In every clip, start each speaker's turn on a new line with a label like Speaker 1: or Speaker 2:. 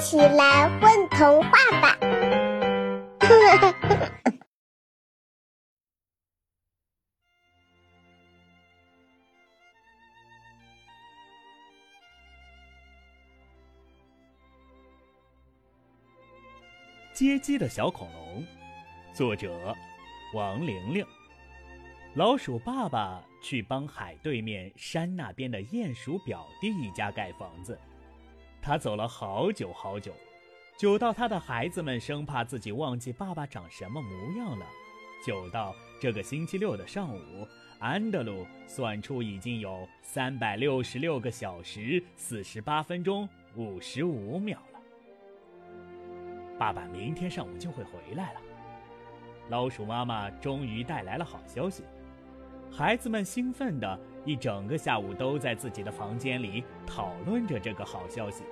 Speaker 1: 起来混童话吧！
Speaker 2: 接机的小恐龙，作者王玲玲。老鼠爸爸去帮海对面山那边的鼹鼠表弟一家盖房子，他走了好久好久，久到他的孩子们生怕自己忘记爸爸长什么模样了。久到这个星期六的上午，安德鲁算出已经有三百六十六个小时四十八分钟五十五秒了。爸爸明天上午就会回来了。老鼠妈妈终于带来了好消息。孩子们兴奋的一整个下午都在自己的房间里讨论着这个好消息。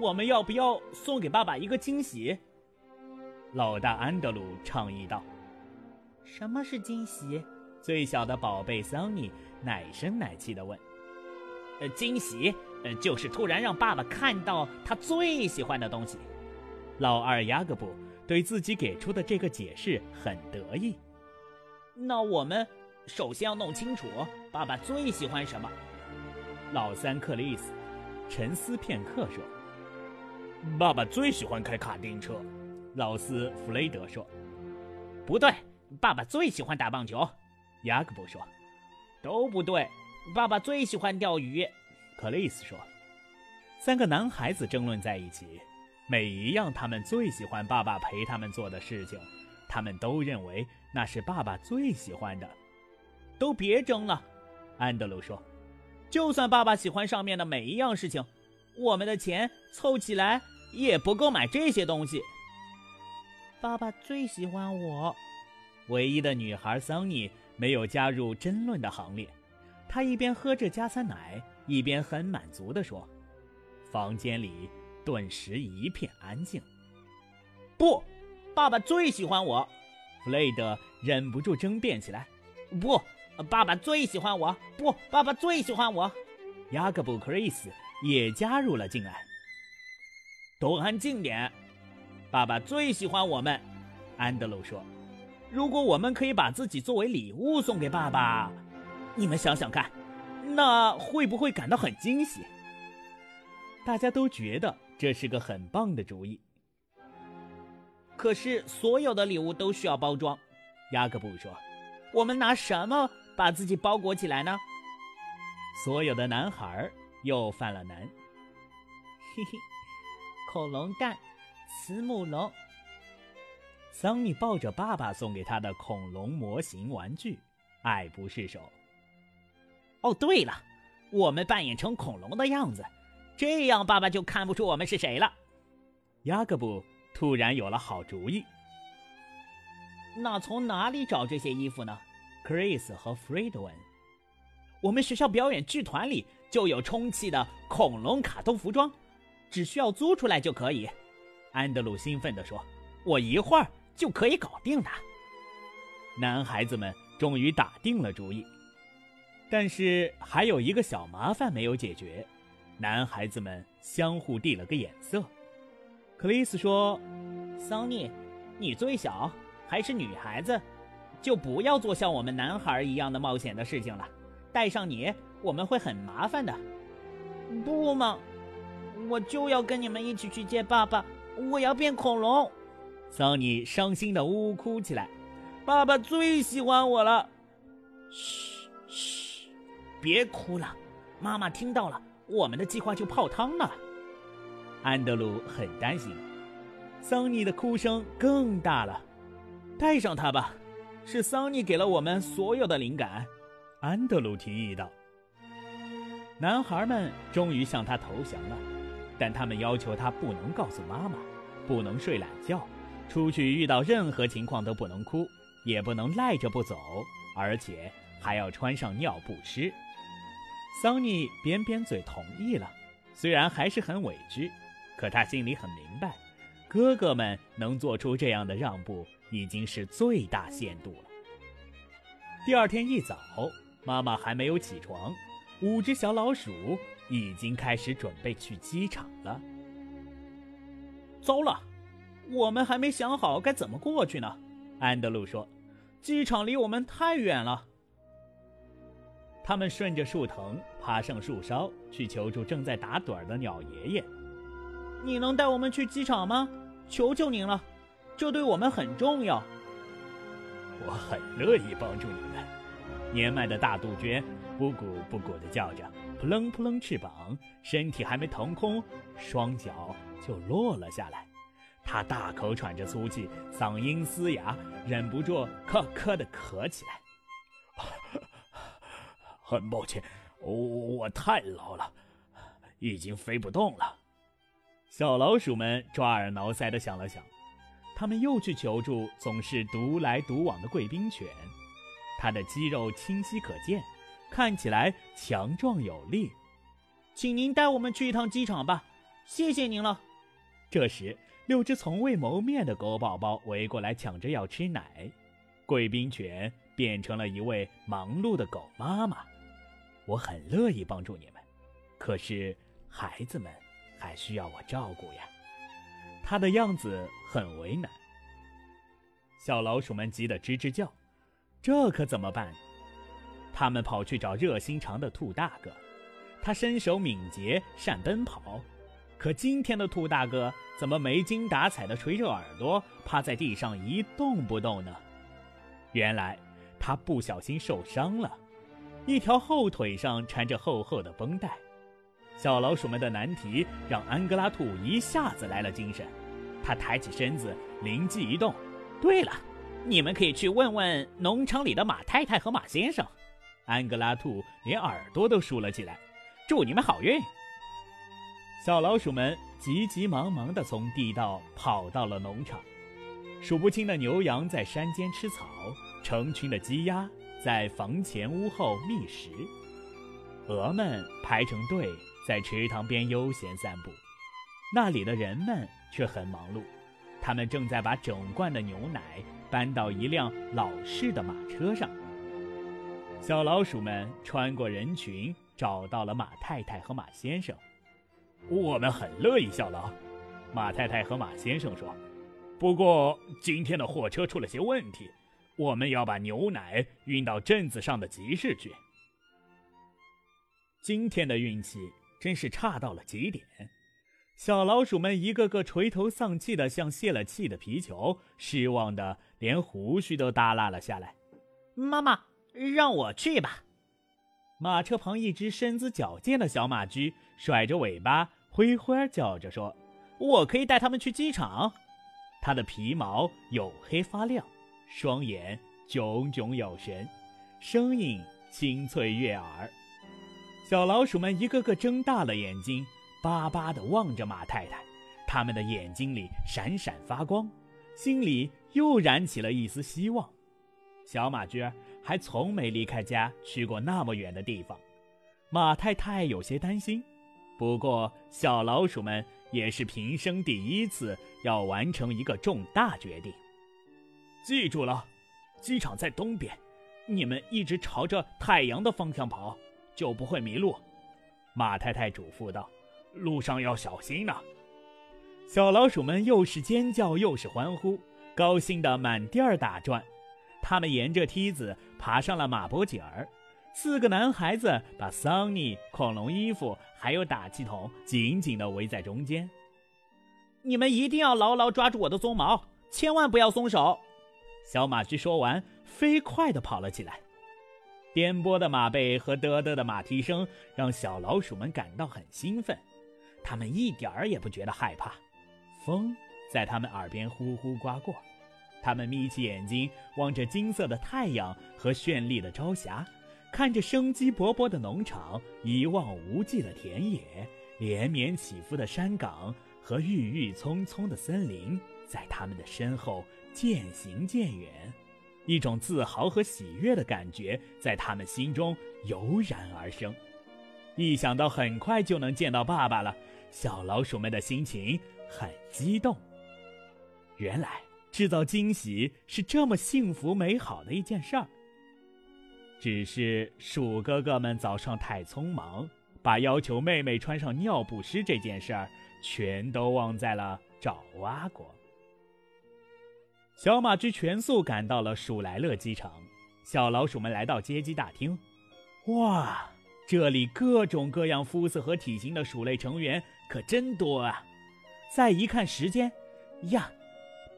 Speaker 2: 我们要不要送给爸爸一个惊喜？老大安德鲁倡议道。
Speaker 3: 什么是惊喜？
Speaker 2: 最小的宝贝桑尼奶声奶气地问。
Speaker 3: 呃，惊喜，呃，就是突然让爸爸看到他最喜欢的东西。
Speaker 2: 老二雅各布对自己给出的这个解释很得意。
Speaker 3: 那我们首先要弄清楚爸爸最喜欢什么。
Speaker 2: 老三克里斯沉思片刻说：“爸爸最喜欢开卡丁车。”老四弗雷德说：“
Speaker 3: 不对，爸爸最喜欢打棒球。”
Speaker 2: 雅各布说：“
Speaker 3: 都不对，爸爸最喜欢钓鱼。”
Speaker 2: 克里斯说：“三个男孩子争论在一起，每一样他们最喜欢爸爸陪他们做的事情。”他们都认为那是爸爸最喜欢的，
Speaker 3: 都别争了，安德鲁说：“就算爸爸喜欢上面的每一样事情，我们的钱凑起来也不够买这些东西。”
Speaker 4: 爸爸最喜欢我，
Speaker 2: 唯一的女孩桑尼没有加入争论的行列，她一边喝着加餐奶，一边很满足地说：“房间里顿时一片安静。”
Speaker 3: 不。爸爸最喜欢我，
Speaker 2: 弗雷德忍不住争辩起来。
Speaker 3: 不，爸爸最喜欢我。不，爸爸最喜欢我。
Speaker 2: 雅各布·克里斯也加入了进来。
Speaker 3: 都安静点。爸爸最喜欢我们，安德鲁说。如果我们可以把自己作为礼物送给爸爸，你们想想看，那会不会感到很惊喜？
Speaker 2: 大家都觉得这是个很棒的主意。
Speaker 3: 可是所有的礼物都需要包装，雅各布说：“我们拿什么把自己包裹起来呢？”
Speaker 2: 所有的男孩又犯了难。
Speaker 4: 嘿嘿，恐龙蛋，慈母龙。
Speaker 2: 桑尼抱着爸爸送给他的恐龙模型玩具，爱不释手。
Speaker 3: 哦，对了，我们扮演成恐龙的样子，这样爸爸就看不出我们是谁了。
Speaker 2: 雅各布。突然有了好主意。
Speaker 3: 那从哪里找这些衣服呢
Speaker 2: ？Chris 和 Fred 问。
Speaker 3: 我们学校表演剧团里就有充气的恐龙卡通服装，只需要租出来就可以。安德鲁兴奋地说：“我一会儿就可以搞定的。”
Speaker 2: 男孩子们终于打定了主意，但是还有一个小麻烦没有解决。男孩子们相互递了个眼色。克里斯说：“
Speaker 3: 桑尼，你最小，还是女孩子，就不要做像我们男孩一样的冒险的事情了。带上你，我们会很麻烦的。”
Speaker 4: 不嘛，我就要跟你们一起去见爸爸。我要变恐龙。
Speaker 2: 桑尼伤心的呜呜哭起来。
Speaker 3: 爸爸最喜欢我了。
Speaker 4: 嘘嘘，
Speaker 3: 别哭了，妈妈听到了，我们的计划就泡汤了。
Speaker 2: 安德鲁很担心，桑尼的哭声更大了。
Speaker 3: 带上他吧，是桑尼给了我们所有的灵感。
Speaker 2: 安德鲁提议道。男孩们终于向他投降了，但他们要求他不能告诉妈妈，不能睡懒觉，出去遇到任何情况都不能哭，也不能赖着不走，而且还要穿上尿不湿。桑尼扁扁嘴同意了，虽然还是很委屈。可他心里很明白，哥哥们能做出这样的让步已经是最大限度了。第二天一早，妈妈还没有起床，五只小老鼠已经开始准备去机场了。糟了，我们还没想好该怎么过去呢。安德鲁说：“机场离我们太远了。”他们顺着树藤爬上树梢，去求助正在打盹的鸟爷爷：“你能带我们去机场吗？求求您了，这对我们很重要。”
Speaker 5: 我很乐意帮助你们。年迈的大杜鹃不咕不咕地叫着，扑棱扑棱翅膀，身体还没腾空，双脚就落了下来。他大口喘着粗气，嗓音嘶哑，忍不住咳咳地咳起来。很抱歉，我我太老了，已经飞不动了。
Speaker 2: 小老鼠们抓耳挠腮地想了想，他们又去求助总是独来独往的贵宾犬。它的肌肉清晰可见，看起来强壮有力。请您带我们去一趟机场吧，谢谢您了。这时，六只从未谋面的狗宝宝围过来，抢着要吃奶。贵宾犬变成了一位忙碌的狗妈妈。我很乐意帮助你们，可是孩子们还需要我照顾呀。他的样子很为难。小老鼠们急得吱吱叫，这可怎么办？他们跑去找热心肠的兔大哥，他身手敏捷，善奔跑。可今天的兔大哥怎么没精打采地垂着耳朵，趴在地上一动不动呢？原来他不小心受伤了。一条后腿上缠着厚厚的绷带，小老鼠们的难题让安哥拉兔一下子来了精神。他抬起身子，灵机一动：“对了，你们可以去问问农场里的马太太和马先生。”安哥拉兔连耳朵都竖了起来：“祝你们好运！”小老鼠们急急忙忙地从地道跑到了农场，数不清的牛羊在山间吃草，成群的鸡鸭。在房前屋后觅食，鹅们排成队在池塘边悠闲散步，那里的人们却很忙碌，他们正在把整罐的牛奶搬到一辆老式的马车上。小老鼠们穿过人群，找到了马太太和马先生。
Speaker 5: 我们很乐意效劳，马太太和马先生说。不过今天的货车出了些问题。我们要把牛奶运到镇子上的集市去。
Speaker 2: 今天的运气真是差到了极点，小老鼠们一个个垂头丧气的，像泄了气的皮球，失望的连胡须都耷拉了下来。妈妈，让我去吧。马车旁一只身姿矫健的小马驹甩着尾巴，灰灰叫着说：“我可以带他们去机场。”它的皮毛黝黑发亮。双眼炯炯有神，声音清脆悦耳。小老鼠们一个个睁大了眼睛，巴巴地望着马太太。他们的眼睛里闪闪发光，心里又燃起了一丝希望。小马驹儿还从没离开家去过那么远的地方，马太太有些担心。不过，小老鼠们也是平生第一次要完成一个重大决定。
Speaker 5: 记住了，机场在东边，你们一直朝着太阳的方向跑，就不会迷路。马太太嘱咐道：“路上要小心呐。”
Speaker 2: 小老鼠们又是尖叫又是欢呼，高兴的满地儿打转。他们沿着梯子爬上了马脖颈儿。四个男孩子把桑尼、恐龙衣服还有打气筒紧紧地围在中间。你们一定要牢牢抓住我的鬃毛，千万不要松手。小马驹说完，飞快地跑了起来。颠簸的马背和嘚嘚的马蹄声让小老鼠们感到很兴奋，它们一点儿也不觉得害怕。风在它们耳边呼呼刮过，它们眯起眼睛望着金色的太阳和绚丽的朝霞，看着生机勃勃的农场、一望无际的田野、连绵起伏的山岗和郁郁葱葱的森林，在它们的身后。渐行渐远，一种自豪和喜悦的感觉在他们心中油然而生。一想到很快就能见到爸爸了，小老鼠们的心情很激动。原来制造惊喜是这么幸福美好的一件事儿。只是鼠哥哥们早上太匆忙，把要求妹妹穿上尿不湿这件事儿全都忘在了爪哇国。小马驹全速赶到了鼠来乐机场，小老鼠们来到接机大厅。哇，这里各种各样肤色和体型的鼠类成员可真多啊！再一看时间，呀，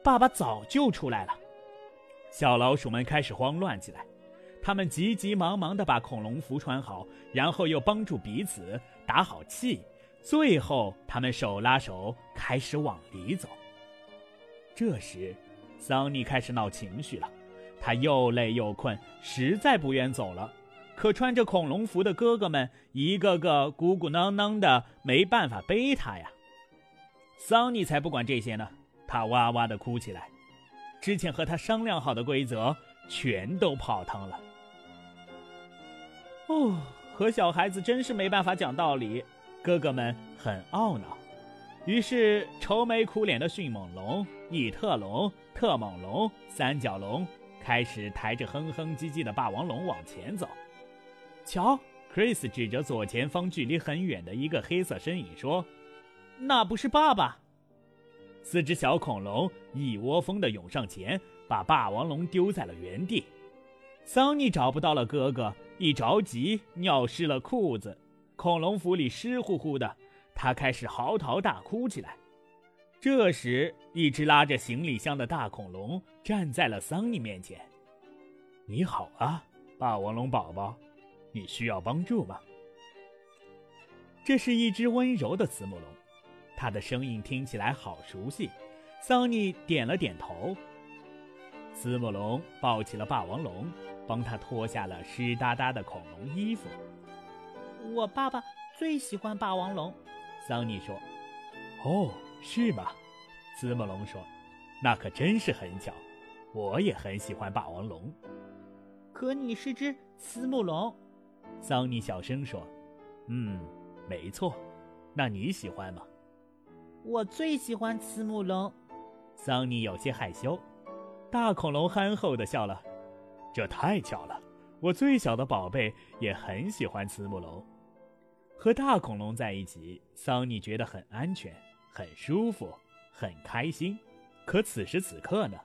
Speaker 2: 爸爸早就出来了。小老鼠们开始慌乱起来，他们急急忙忙地把恐龙服穿好，然后又帮助彼此打好气，最后他们手拉手开始往里走。这时。桑尼开始闹情绪了，他又累又困，实在不愿走了。可穿着恐龙服的哥哥们一个个鼓鼓囊囊的，没办法背他呀。桑尼才不管这些呢，他哇哇的哭起来。之前和他商量好的规则全都泡汤了。哦，和小孩子真是没办法讲道理，哥哥们很懊恼。于是愁眉苦脸的迅猛龙、异特龙。特猛龙、三角龙开始抬着哼哼唧唧的霸王龙往前走。瞧，Chris 指着左前方距离很远的一个黑色身影说：“
Speaker 4: 那不是爸爸。”
Speaker 2: 四只小恐龙一窝蜂地涌上前，把霸王龙丢在了原地。桑尼找不到了哥哥，一着急尿湿了裤子，恐龙服里湿乎乎的，他开始嚎啕大哭起来。这时，一只拉着行李箱的大恐龙站在了桑尼面前。“你好啊，霸王龙宝宝，你需要帮助吗？”这是一只温柔的慈母龙，它的声音听起来好熟悉。桑尼点了点头。慈母龙抱起了霸王龙，帮他脱下了湿哒哒的恐龙衣服。
Speaker 4: “我爸爸最喜欢霸王龙。”
Speaker 2: 桑尼说。“哦。”是吗？慈母龙说：“那可真是很巧，我也很喜欢霸王龙。”
Speaker 4: 可你是只慈母龙，
Speaker 2: 桑尼小声说：“嗯，没错。那你喜欢吗？”
Speaker 4: 我最喜欢慈母龙。
Speaker 2: 桑尼有些害羞。大恐龙憨厚的笑了：“这太巧了，我最小的宝贝也很喜欢慈母龙。和大恐龙在一起，桑尼觉得很安全。”很舒服，很开心。可此时此刻呢，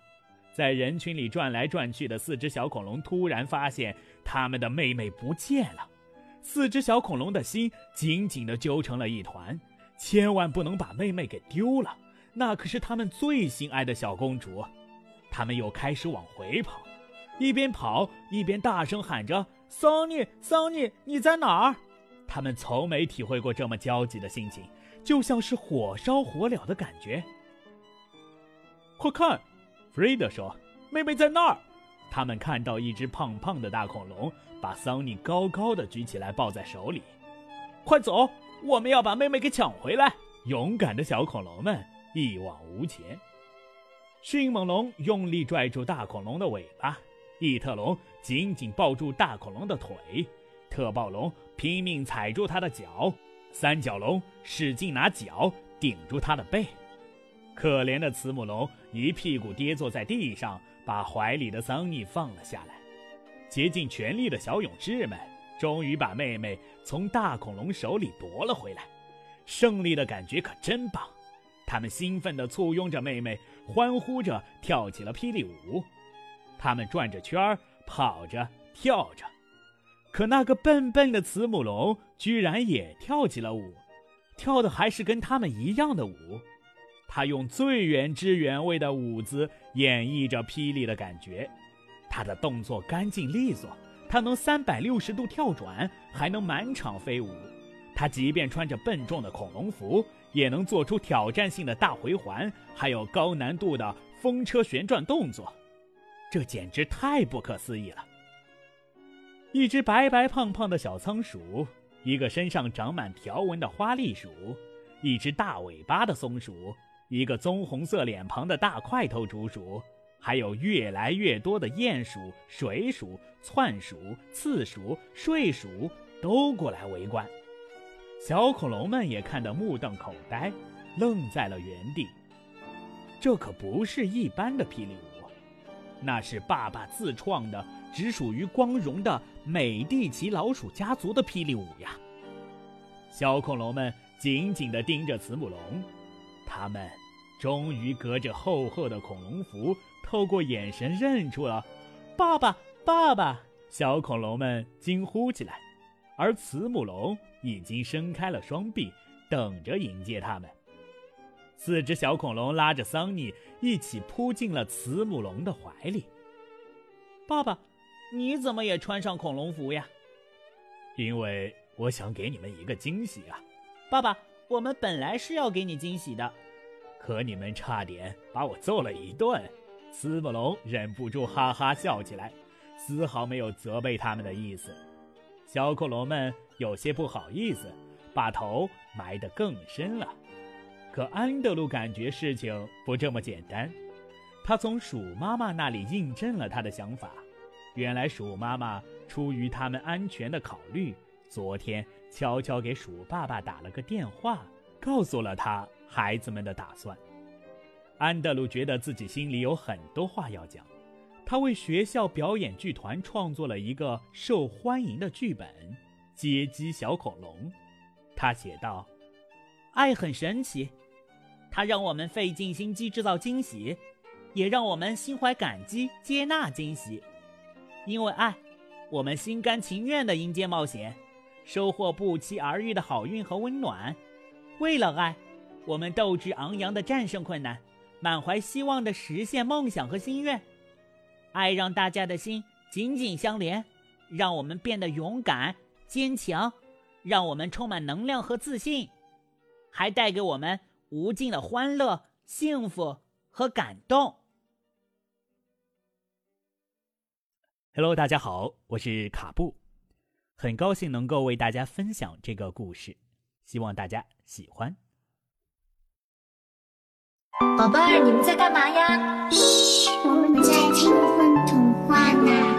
Speaker 2: 在人群里转来转去的四只小恐龙突然发现他们的妹妹不见了。四只小恐龙的心紧紧地揪成了一团，千万不能把妹妹给丢了，那可是他们最心爱的小公主。他们又开始往回跑，一边跑一边大声喊着：“桑尼，桑尼，你在哪儿？”他们从没体会过这么焦急的心情。就像是火烧火燎的感觉。快看，弗瑞德说：“妹妹在那儿。”他们看到一只胖胖的大恐龙把桑尼高高的举起来抱在手里。快走，我们要把妹妹给抢回来！勇敢的小恐龙们一往无前。迅猛龙用力拽住大恐龙的尾巴，异特龙紧紧抱住大恐龙的腿，特暴龙拼命踩住它的脚。三角龙使劲拿脚顶住它的背，可怜的慈母龙一屁股跌坐在地上，把怀里的桑尼放了下来。竭尽全力的小勇士们终于把妹妹从大恐龙手里夺了回来，胜利的感觉可真棒！他们兴奋地簇拥着妹妹，欢呼着跳起了霹雳舞。他们转着圈儿，跑着，跳着。可那个笨笨的慈母龙居然也跳起了舞，跳的还是跟他们一样的舞。他用最原汁原味的舞姿演绎着霹雳的感觉。他的动作干净利索，他能三百六十度跳转，还能满场飞舞。他即便穿着笨重的恐龙服，也能做出挑战性的大回环，还有高难度的风车旋转动作。这简直太不可思议了！一只白白胖胖的小仓鼠，一个身上长满条纹的花栗鼠，一只大尾巴的松鼠，一个棕红色脸庞的大块头竹鼠，还有越来越多的鼹鼠、水鼠、窜鼠、刺鼠、睡鼠都过来围观。小恐龙们也看得目瞪口呆，愣在了原地。这可不是一般的霹雳舞，那是爸爸自创的。只属于光荣的美第奇老鼠家族的霹雳舞呀！小恐龙们紧紧地盯着慈母龙，他们终于隔着厚厚的恐龙服，透过眼神认出了
Speaker 3: 爸爸。爸爸！
Speaker 2: 小恐龙们惊呼起来，而慈母龙已经伸开了双臂，等着迎接他们。四只小恐龙拉着桑尼一起扑进了慈母龙的怀里。
Speaker 3: 爸爸，你怎么也穿上恐龙服呀？
Speaker 2: 因为我想给你们一个惊喜啊！
Speaker 3: 爸爸，我们本来是要给你惊喜的，
Speaker 2: 可你们差点把我揍了一顿。慈母龙忍不住哈哈笑起来。丝毫没有责备他们的意思，小恐龙们有些不好意思，把头埋得更深了。可安德鲁感觉事情不这么简单，他从鼠妈妈那里印证了他的想法。原来鼠妈妈出于他们安全的考虑，昨天悄悄给鼠爸爸打了个电话，告诉了他孩子们的打算。安德鲁觉得自己心里有很多话要讲。他为学校表演剧团创作了一个受欢迎的剧本《街机小恐龙》。他写道：“
Speaker 3: 爱很神奇，它让我们费尽心机制造惊喜，也让我们心怀感激接纳惊喜。因为爱，我们心甘情愿地迎接冒险，收获不期而遇的好运和温暖。为了爱，我们斗志昂扬地战胜困难，满怀希望地实现梦想和心愿。”爱让大家的心紧紧相连，让我们变得勇敢坚强，让我们充满能量和自信，还带给我们无尽的欢乐、幸福和感动。
Speaker 2: Hello，大家好，我是卡布，很高兴能够为大家分享这个故事，希望大家喜欢。
Speaker 6: 宝贝儿，你们在干嘛呀？
Speaker 1: 嘘，我们在听《风童话》呢。